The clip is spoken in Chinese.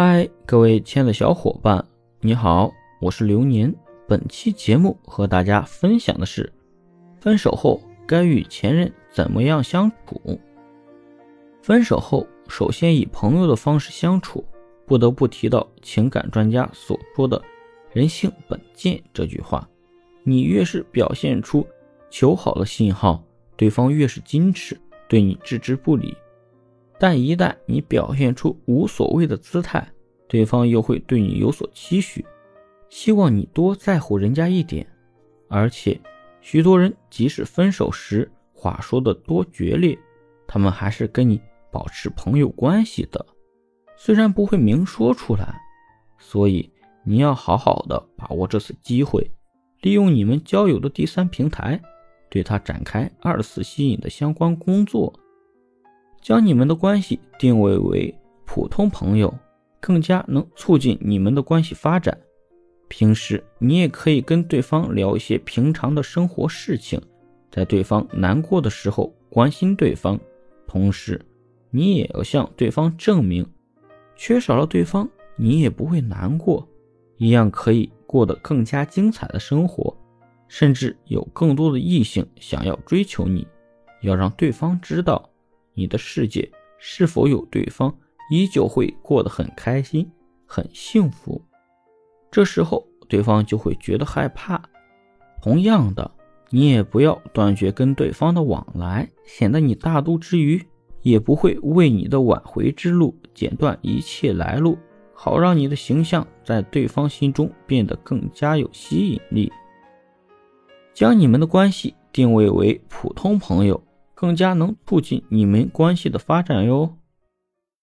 嗨，各位亲爱的小伙伴，你好，我是流年。本期节目和大家分享的是，分手后该与前任怎么样相处？分手后，首先以朋友的方式相处，不得不提到情感专家所说的“人性本贱”这句话。你越是表现出求好的信号，对方越是矜持，对你置之不理。但一旦你表现出无所谓的姿态，对方又会对你有所期许，希望你多在乎人家一点。而且，许多人即使分手时话说的多决裂，他们还是跟你保持朋友关系的，虽然不会明说出来。所以，你要好好的把握这次机会，利用你们交友的第三平台，对他展开二次吸引的相关工作。将你们的关系定位为普通朋友，更加能促进你们的关系发展。平时你也可以跟对方聊一些平常的生活事情，在对方难过的时候关心对方，同时你也要向对方证明，缺少了对方你也不会难过，一样可以过得更加精彩的生活，甚至有更多的异性想要追求你。要让对方知道。你的世界是否有对方，依旧会过得很开心、很幸福。这时候对方就会觉得害怕。同样的，你也不要断绝跟对方的往来，显得你大度之余，也不会为你的挽回之路剪断一切来路，好让你的形象在对方心中变得更加有吸引力。将你们的关系定位为普通朋友。更加能促进你们关系的发展哟。